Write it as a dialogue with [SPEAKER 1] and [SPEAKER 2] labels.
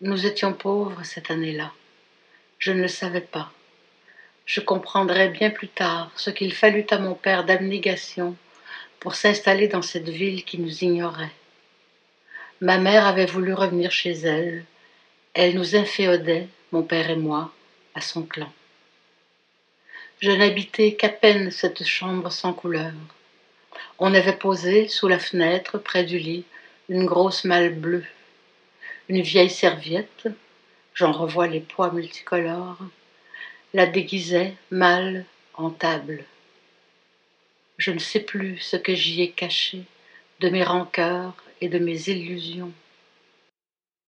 [SPEAKER 1] Nous étions pauvres cette année-là. Je ne le savais pas. Je comprendrai bien plus tard ce qu'il fallut à mon père d'abnégation pour s'installer dans cette ville qui nous ignorait. Ma mère avait voulu revenir chez elle. Elle nous inféodait, mon père et moi, à son clan. Je n'habitais qu'à peine cette chambre sans couleur. On avait posé, sous la fenêtre, près du lit, une grosse malle bleue, une vieille serviette, j'en revois les pois multicolores, la déguisait mal en table. Je ne sais plus ce que j'y ai caché de mes rancœurs et de mes illusions.